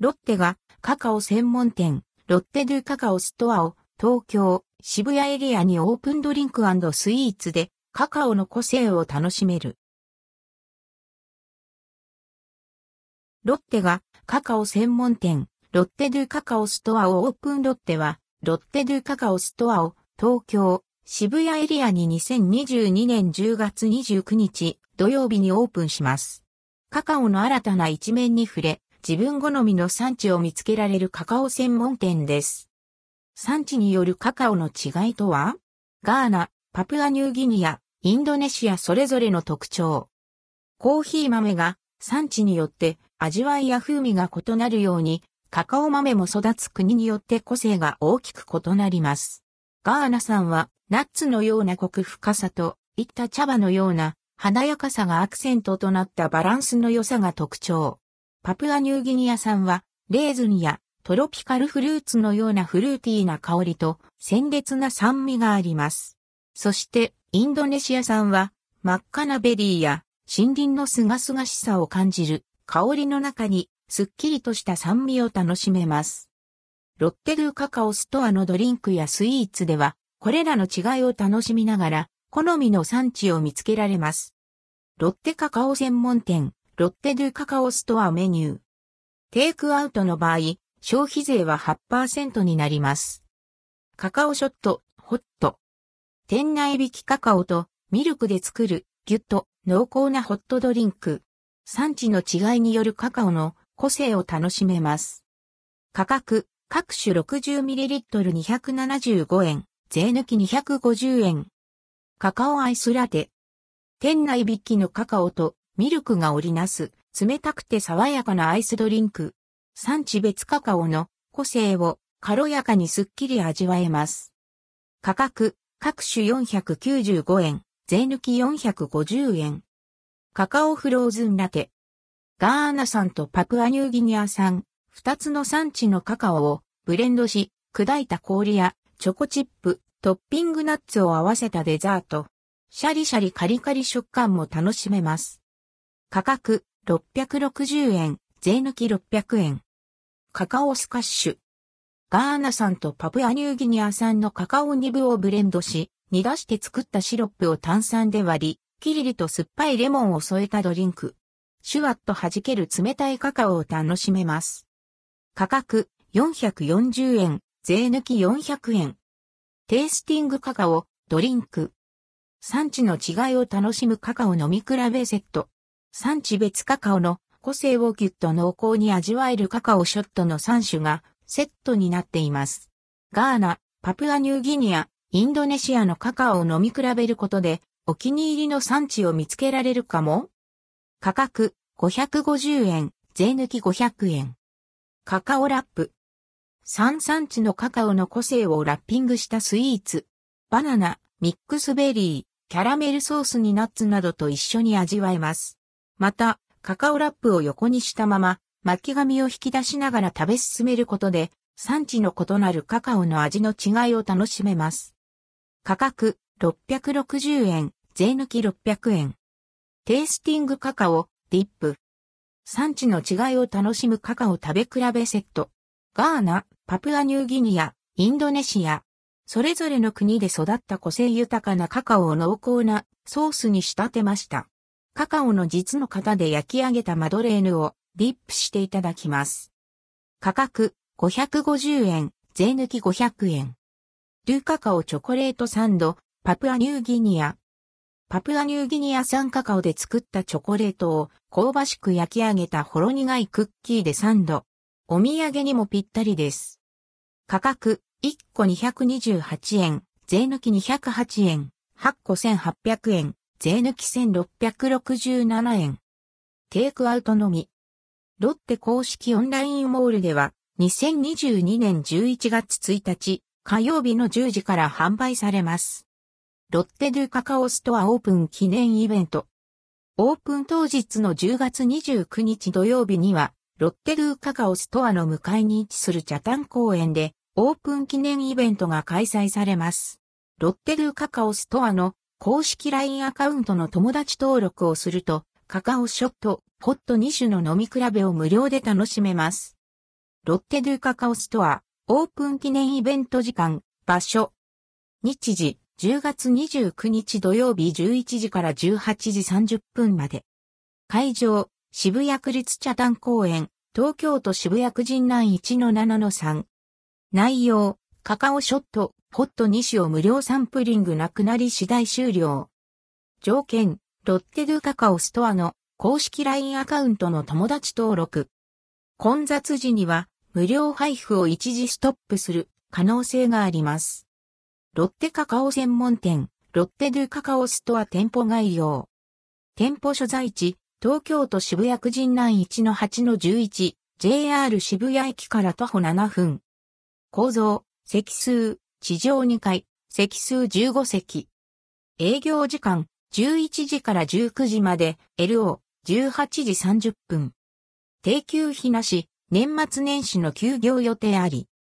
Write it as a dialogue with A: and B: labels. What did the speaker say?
A: ロッテがカカオ専門店、ロッテドゥカカオストアを東京、渋谷エリアにオープンドリンクスイーツでカカオの個性を楽しめる。ロッテがカカオ専門店、ロッテドゥカカオストアをオープンロッテは、ロッテドゥカカオストアを東京、渋谷エリアに2022年10月29日土曜日にオープンします。カカオの新たな一面に触れ、自分好みの産地を見つけられるカカオ専門店です。産地によるカカオの違いとは？ガーナ、パプアニューギニア、インドネシアそれぞれの特徴。コーヒー豆が産地によって味わいや風味が異なるように、カカオ豆も育つ国によって個性が大きく異なります。ガーナ産はナッツのようなコク深さといった茶葉のような華やかさがアクセントとなったバランスの良さが特徴。パプアニューギニア産はレーズンやトロピカルフルーツのようなフルーティーな香りと鮮烈な酸味があります。そして、インドネシア産は真っ赤なベリーや森林のすがすがしさを感じる香りの中にすっきりとした酸味を楽しめます。ロッテ ドゥ カカオストアのドリンクやスイーツでは、これらの違いを楽しみながら、好みの産地を見つけられます。ロッテカカオ専門店、ロッテドゥカカオストアメニュー。テイクアウトの場合、消費税は8%になります。カカオショット、ホット。店内引きカカオとミルクで作るギュッと濃厚なホットドリンク。産地の違いによるカカオの個性を楽しめます。価格、各種 60ml275 円、税抜き250円。カカオアイスラテ。店内引きのカカオとミルクが織りなす冷たくて爽やかなアイスドリンク。産地別カカオの個性を軽やかにすっきり味わえます。価格、各種495円、税抜き450円。カカオフローズンラテ。ガーナ産とパプアニューギニア産、二つの産地のカカオをブレンドし、砕いた氷やチョコチップ、トッピングナッツを合わせたデザート。シャリシャリカリカリ食感も楽しめます。価格660円、税抜き600円。カカオスカッシュ。ガーナ産とパプアニューギニア産のカカオニブをブレンドし、煮出して作ったシロップを炭酸で割り、キリリと酸っぱいレモンを添えたドリンク。シュワッと弾ける冷たいカカオを楽しめます。価格440円、税抜き400円。テイスティングカカオ、ドリンク。産地の違いを楽しむカカオ飲み比べセット。産地別カカオの個性をギュッと濃厚に味わえるカカオショットの3種がセットになっています。ガーナ、パプアニューギニア、インドネシアのカカオを飲み比べることでお気に入りの産地を見つけられるかも？価格550円、税抜き500円。カカオラップ。3産地のカカオの個性をラッピングしたスイーツ。バナナ、ミックスベリー、キャラメルソースにナッツなどと一緒に味わえます。また、カカオラップを横にしたまま、巻き紙を引き出しながら食べ進めることで、産地の異なるカカオの味の違いを楽しめます。価格660円、税抜き600円。テイスティングカカオ、ディップ。産地の違いを楽しむカカオ食べ比べセット。ガーナ、パプアニューギニア、インドネシア。それぞれの国で育った個性豊かなカカオを濃厚なソースに仕立てました。カカオの実の型で焼き上げたマドレーヌをディップしていただきます。価格550円、税抜き500円。ルーカカオチョコレートサンド、パプアニューギニア。パプアニューギニア産カカオで作ったチョコレートを香ばしく焼き上げたほろ苦いクッキーでサンド。お土産にもぴったりです。価格1個228円、税抜き208円、8個1800円、税抜き1667円。テイクアウトのみ。ロッテ公式オンラインモールでは、2022年11月1日、火曜日の10時から販売されます。ロッテドゥカカオストアオープン記念イベント。オープン当日の10月29日土曜日には、ロッテドゥカカオストアの向かいに位置する茶炭公園で、オープン記念イベントが開催されます。ロッテドゥカカオストアの公式 LINE アカウントの友達登録をすると、カカオショット、ホット2種の飲み比べを無料で楽しめます。ロッテドゥカカオストア、オープン記念イベント時間、場所。日時、10月29日土曜日11時から18時30分まで。会場、渋谷区立茶壇公園、東京都渋谷区神南1-7-3。内容、カカオショット、ホット2種を無料サンプリングなくなり次第終了。条件、ロッテドゥカカオストアの公式 LINE アカウントの友達登録。混雑時には無料配布を一時ストップする可能性があります。ロッテカカオ専門店、ロッテドゥカカオストア店舗概要。店舗所在地、東京都渋谷区神南1-8-11、JR 渋谷駅から徒歩7分。構造、席数、地上2階、席数15席。営業時間、11時から19時まで、LO、18時30分。定休日なし、年末年始の休業予定あり。